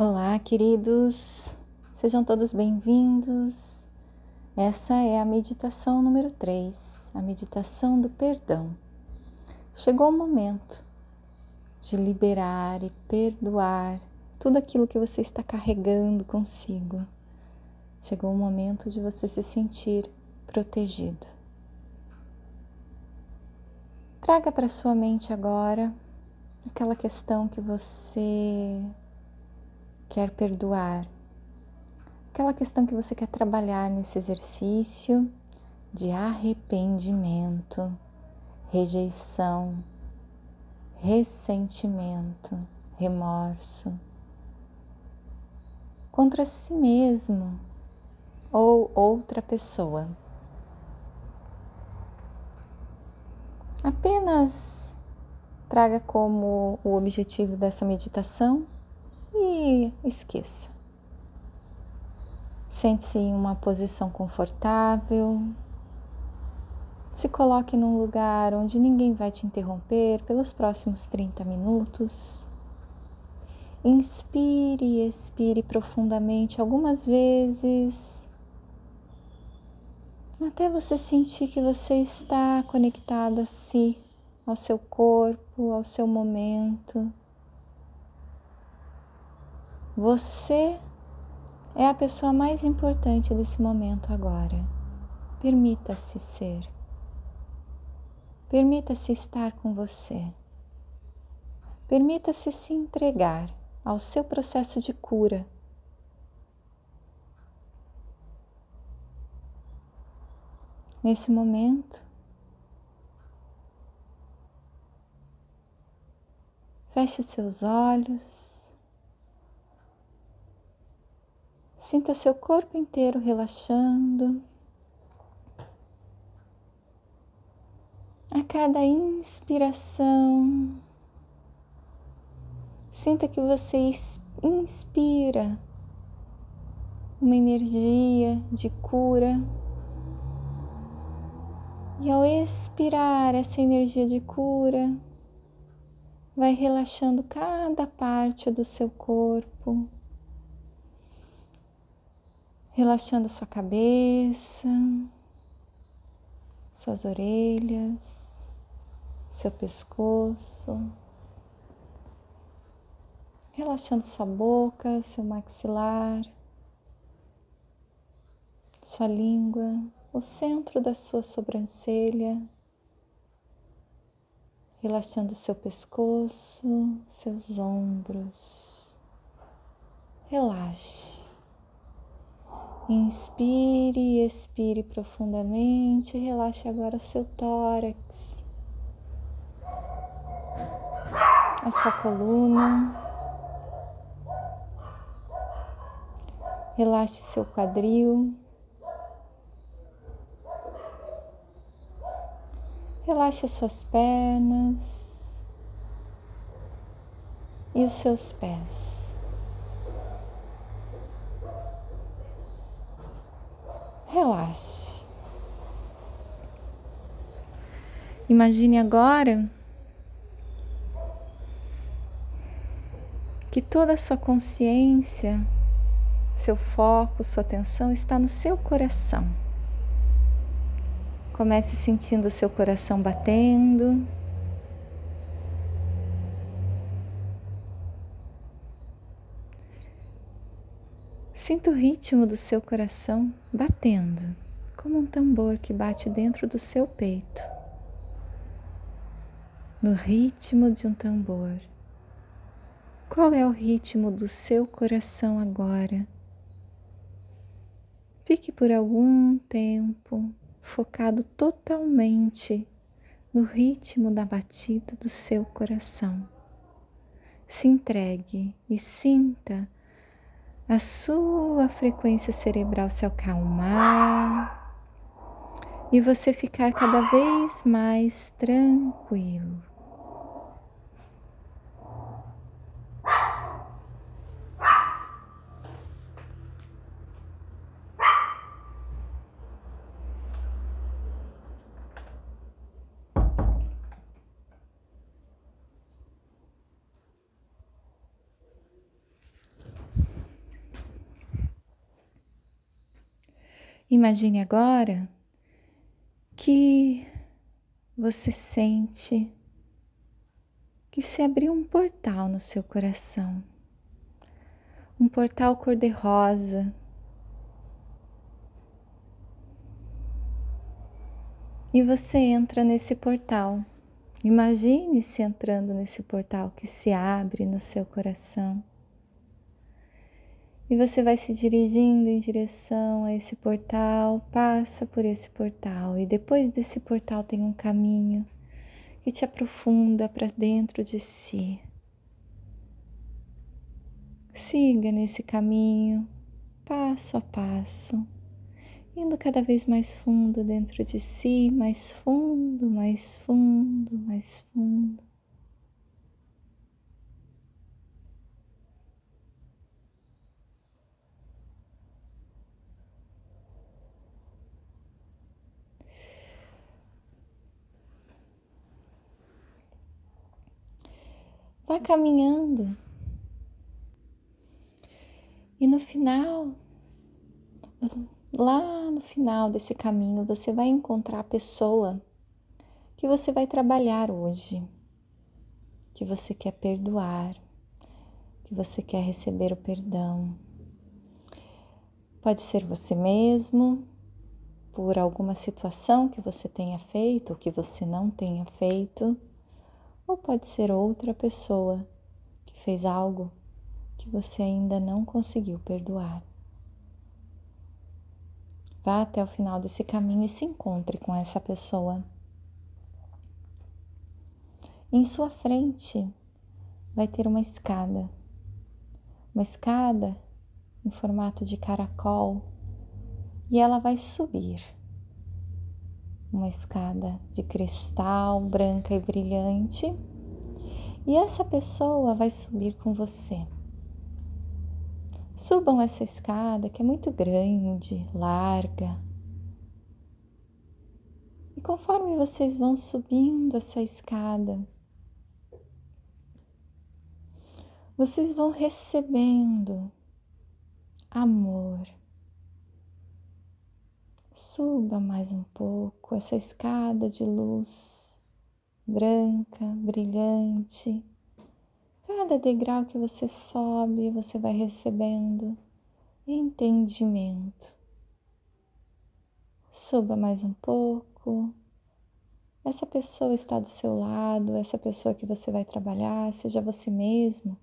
Olá, queridos, sejam todos bem-vindos. Essa é a meditação número 3, a meditação do perdão. Chegou o momento de liberar e perdoar tudo aquilo que você está carregando consigo. Chegou o momento de você se sentir protegido. Traga para sua mente agora aquela questão que você quer perdoar, aquela questão que você quer trabalhar nesse exercício de arrependimento, rejeição, ressentimento, remorso contra si mesmo ou outra pessoa. Apenas traga como o objetivo dessa meditação e esqueça. Sente-se em uma posição confortável. Se coloque num lugar onde ninguém vai te interromper pelos próximos 30 minutos. Inspire e expire profundamente algumas vezes, até você sentir que você está conectado a si, ao seu corpo, ao seu momento. Você é a pessoa mais importante desse momento agora. Permita-se ser. Permita-se estar com você. Permita-se se entregar ao seu processo de cura. Nesse momento, feche seus olhos. Sinta seu corpo inteiro relaxando. A cada inspiração, sinta que você inspira uma energia de cura. E ao expirar essa energia de cura, vai relaxando cada parte do seu corpo relaxando sua cabeça, suas orelhas, seu pescoço, relaxando sua boca, seu maxilar, sua língua, o centro da sua sobrancelha, relaxando seu pescoço, seus ombros. Relaxe. Inspire e expire profundamente. Relaxe agora o seu tórax, a sua coluna. Relaxe seu quadril. Relaxe as suas pernas e os seus pés. Relaxe. Imagine agora que toda a sua consciência, seu foco, sua atenção está no seu coração. Comece sentindo o seu coração batendo. Sinta o ritmo do seu coração batendo, como um tambor que bate dentro do seu peito. No ritmo de um tambor. Qual é o ritmo do seu coração agora? Fique por algum tempo focado totalmente no ritmo da batida do seu coração. Se entregue e sinta a sua frequência cerebral se acalmar e você ficar cada vez mais tranquilo. Imagine agora que você sente que se abriu um portal no seu coração, um portal cor-de-rosa. E você entra nesse portal. Imagine-se entrando nesse portal que se abre no seu coração. E você vai se dirigindo em direção a esse portal, passa por esse portal, e depois desse portal tem um caminho que te aprofunda para dentro de si. Siga nesse caminho, passo a passo, indo cada vez mais fundo dentro de si, mais fundo, mais fundo, mais fundo. Vá caminhando. E no final, lá no final desse caminho, você vai encontrar a pessoa que você vai trabalhar hoje, que você quer perdoar, que você quer receber o perdão. Pode ser você mesmo, por alguma situação que você tenha feito ou que você não tenha feito ou pode ser outra pessoa que fez algo que você ainda não conseguiu perdoar. Vá até o final desse caminho e se encontre com essa pessoa. Em sua frente vai ter uma escada, uma escada em formato de caracol, e ela vai subir uma escada de cristal branca e brilhante, e essa pessoa vai subir com você. Subam essa escada que é muito grande, larga. E conforme vocês vão subindo essa escada, vocês vão recebendo amor, Suba mais um pouco essa escada de luz branca, brilhante. Cada degrau que você sobe, você vai recebendo entendimento. Suba mais um pouco. Essa pessoa está do seu lado, essa pessoa que você vai trabalhar, seja você mesmo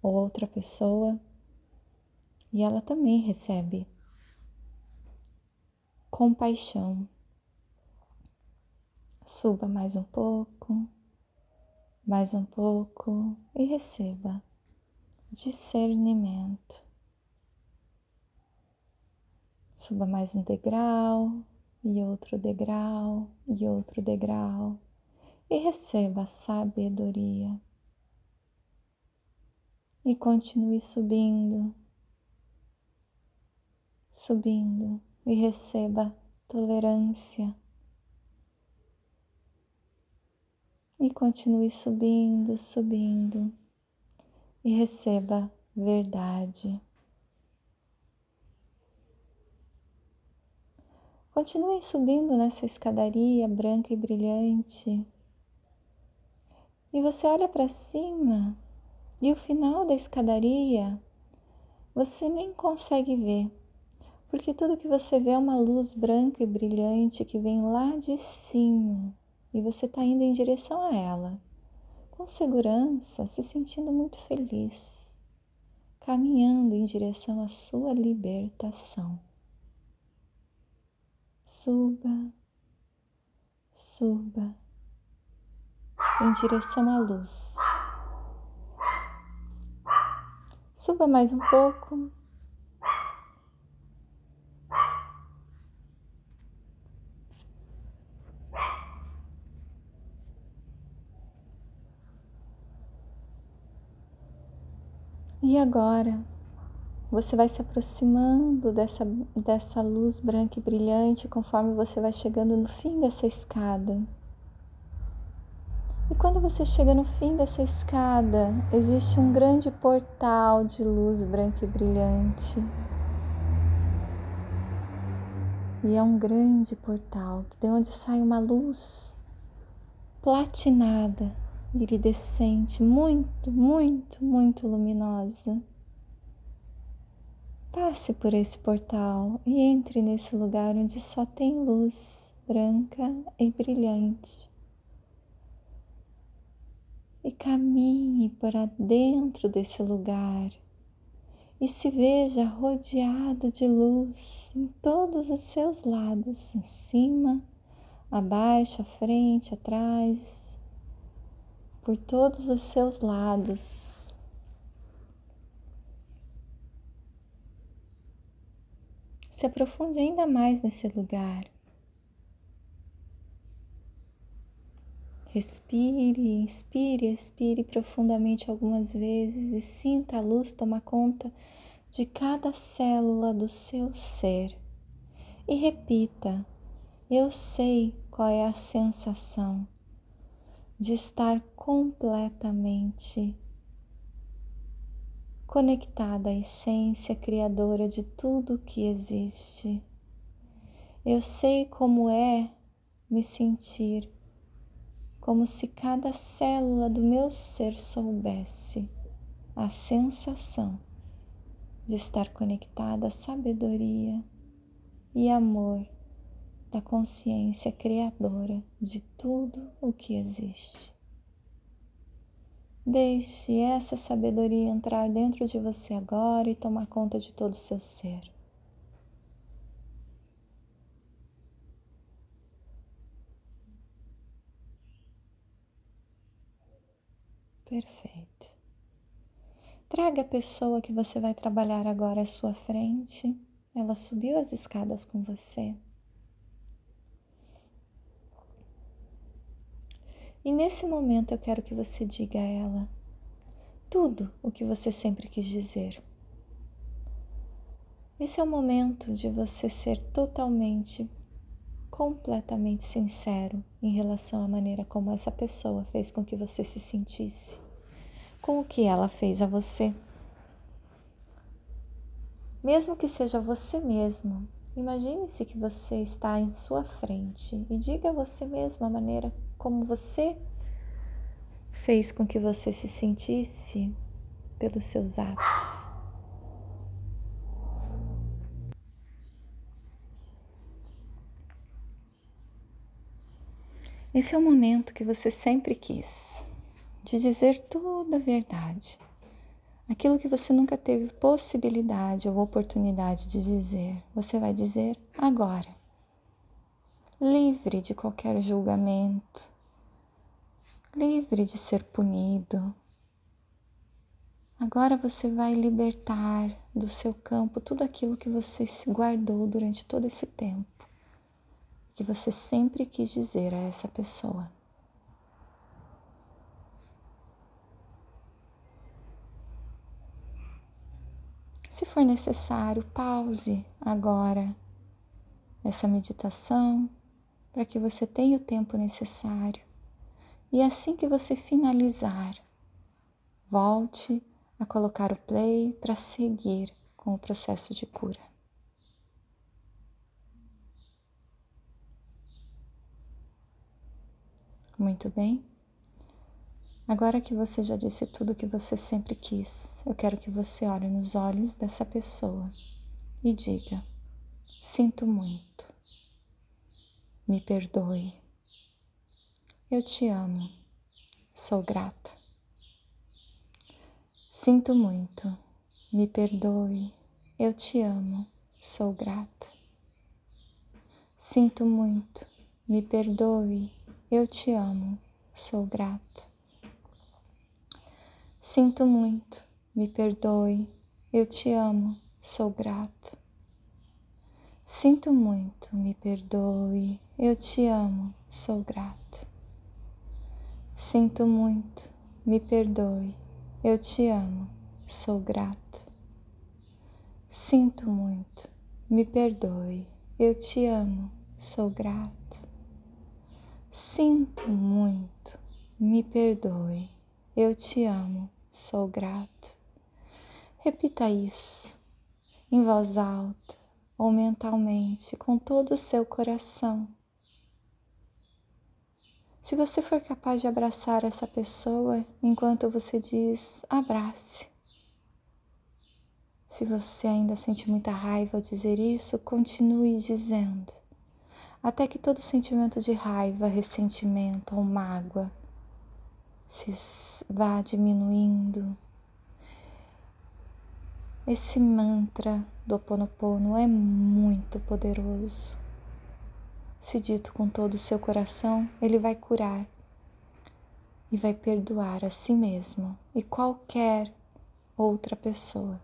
ou outra pessoa, e ela também recebe compaixão. Suba mais um pouco, mais um pouco e receba discernimento. Suba mais um degrau e outro degrau e outro degrau e receba sabedoria. E continue subindo, subindo e receba tolerância. E continue subindo, subindo e receba verdade. Continue subindo nessa escadaria branca e brilhante. E você olha para cima e o final da escadaria você nem consegue ver porque tudo que você vê é uma luz branca e brilhante que vem lá de cima e você está indo em direção a ela, com segurança, se sentindo muito feliz, caminhando em direção à sua libertação. Suba, suba em direção à luz. Suba mais um pouco. E agora você vai se aproximando dessa, dessa luz branca e brilhante conforme você vai chegando no fim dessa escada. E quando você chega no fim dessa escada, existe um grande portal de luz branca e brilhante. E é um grande portal, de onde sai uma luz platinada, iridescente, muito, muito, muito luminosa. Passe por esse portal e entre nesse lugar onde só tem luz branca e brilhante. E caminhe para dentro desse lugar e se veja rodeado de luz em todos os seus lados, em cima, abaixo, à frente, atrás, por todos os seus lados. se aprofunde ainda mais nesse lugar. Respire, inspire, expire profundamente algumas vezes e sinta a luz tomar conta de cada célula do seu ser. E repita: Eu sei qual é a sensação de estar completamente conectada à essência criadora de tudo que existe. Eu sei como é me sentir, como se cada célula do meu ser soubesse a sensação de estar conectada à sabedoria e amor da consciência criadora de tudo o que existe. Deixe essa sabedoria entrar dentro de você agora e tomar conta de todo o seu ser. Perfeito. Traga a pessoa que você vai trabalhar agora à sua frente. Ela subiu as escadas com você. E nesse momento eu quero que você diga a ela tudo o que você sempre quis dizer. Esse é o momento de você ser totalmente, completamente sincero em relação à maneira como essa pessoa fez com que você se sentisse, com o que ela fez a você. Mesmo que seja você mesmo, imagine-se que você está em sua frente e diga a você mesmo a maneira como você fez com que você se sentisse pelos seus atos. Esse é o momento que você sempre quis, de dizer toda a verdade. Aquilo que você nunca teve possibilidade ou oportunidade de dizer, você vai dizer agora. Livre de qualquer julgamento, livre de ser punido. Agora você vai libertar do seu campo tudo aquilo que você se guardou durante todo esse tempo, que você sempre quis dizer a essa pessoa. Se for necessário, pause agora essa meditação para que você tenha o tempo necessário e assim que você finalizar, volte a colocar o play para seguir com o processo de cura. Muito bem. Agora que você já disse tudo o que você sempre quis, eu quero que você olhe nos olhos dessa pessoa e diga: Sinto muito, me perdoe eu te amo, sou grata. Sinto muito, me perdoe, eu te amo, sou grata. Sinto muito, me perdoe, eu te amo, sou grato. Sinto muito, me perdoe, eu te amo, sou grato. Sinto muito, me perdoe, eu te amo, sou grato. Sinto muito, me perdoe, eu te amo, sou grato. Sinto muito, me perdoe, eu te amo, sou grato. Sinto muito, me perdoe, eu te amo, sou grato. Repita isso em voz alta, ou mentalmente, com todo o seu coração. Se você for capaz de abraçar essa pessoa enquanto você diz abrace. Se você ainda sente muita raiva ao dizer isso, continue dizendo, até que todo sentimento de raiva, ressentimento ou mágoa se vá diminuindo. Esse mantra do Oponopono é muito poderoso. Se dito com todo o seu coração, ele vai curar e vai perdoar a si mesmo e qualquer outra pessoa.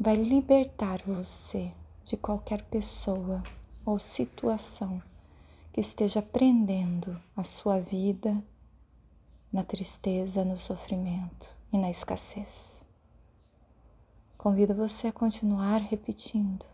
Vai libertar você de qualquer pessoa ou situação que esteja prendendo a sua vida na tristeza, no sofrimento e na escassez. Convido você a continuar repetindo: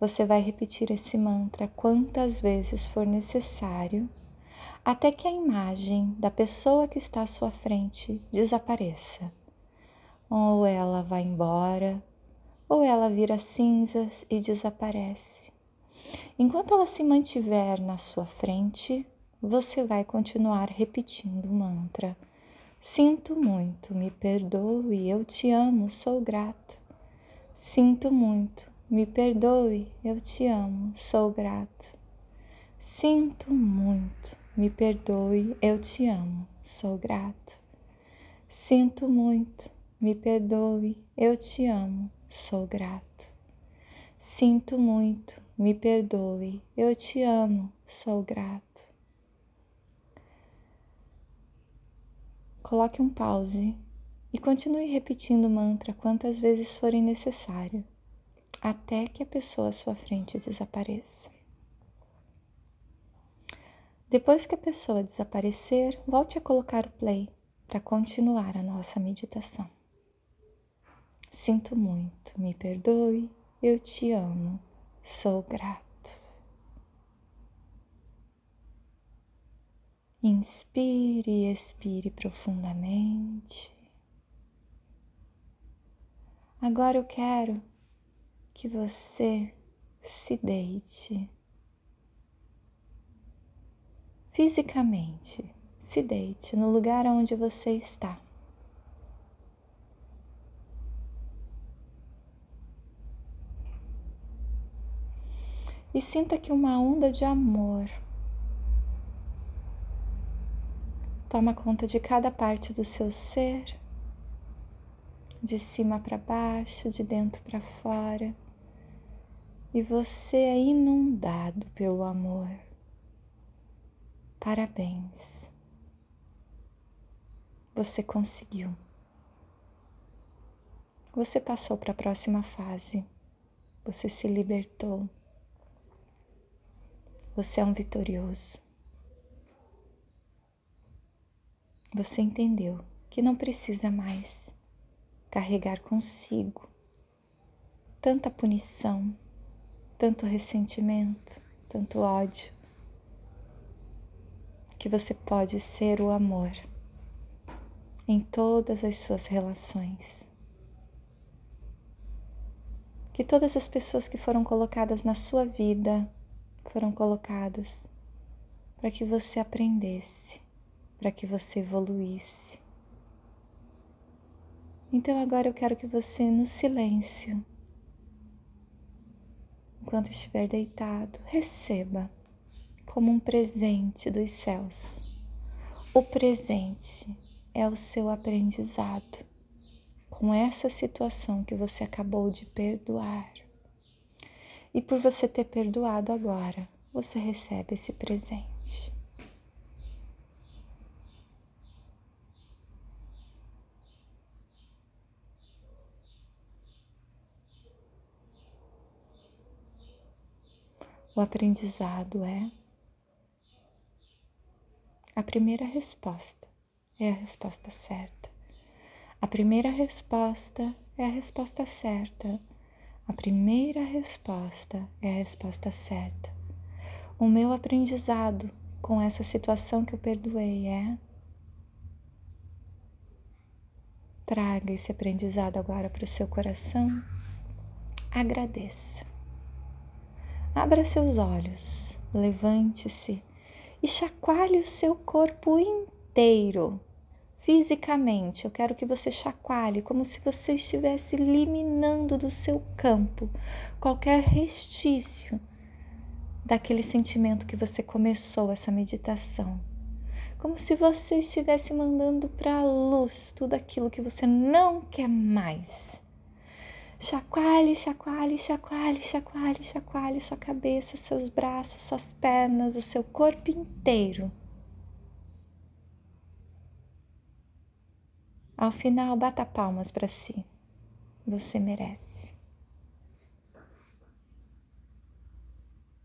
Você vai repetir esse mantra quantas vezes for necessário, até que a imagem da pessoa que está à sua frente desapareça ou ela vai embora, ou ela vira cinzas e desaparece. Enquanto ela se mantiver na sua frente, você vai continuar repetindo o mantra. Sinto muito, me perdoe, eu te amo, sou grato. Sinto muito, me perdoe, eu te amo, sou grato. Sinto muito, me perdoe, eu te amo, sou grato. Sinto muito, me perdoe, eu te amo, sou grato. Sinto muito, me perdoe, eu te amo, sou grato. Coloque um pause e continue repetindo o mantra quantas vezes forem necessário, até que a pessoa à sua frente desapareça. Depois que a pessoa desaparecer, volte a colocar o play para continuar a nossa meditação. Sinto muito, me perdoe, eu te amo, sou grato. Inspire e expire profundamente. Agora eu quero que você se deite. Fisicamente, se deite no lugar onde você está. e sinta que uma onda de amor toma conta de cada parte do seu ser, de cima para baixo, de dentro para fora, e você é inundado pelo amor. Parabéns. Você conseguiu. Você passou para a próxima fase. Você se libertou. Você é um vitorioso. Você entendeu que não precisa mais carregar consigo tanta punição, tanto ressentimento, tanto ódio, que você pode ser o amor em todas as suas relações. Que todas as pessoas que foram colocadas na sua vida foram colocadas para que você aprendesse, para que você evoluísse. Então agora eu quero que você, no silêncio, enquanto estiver deitado, receba como um presente dos céus. O presente é o seu aprendizado com essa situação que você acabou de perdoar. E por você ter perdoado agora, você recebe esse presente. O aprendizado é a primeira resposta é a resposta certa. A primeira resposta é a resposta certa. A primeira resposta é a resposta certa. O meu aprendizado com essa situação que eu perdoei é traga esse aprendizado agora para o seu coração. Agradeça. Abra seus olhos, levante-se e chacoalhe o seu corpo inteiro. Fisicamente, eu quero que você chacoalhe como se você estivesse eliminando do seu campo qualquer restício daquele sentimento que você começou essa meditação. Como se você estivesse mandando para a luz tudo aquilo que você não quer mais. Chacoalhe, chacoalhe, chacoalhe, chacoalhe, chacoalhe sua cabeça, seus braços, suas pernas, o seu corpo inteiro. Ao final, bata palmas para si. Você merece.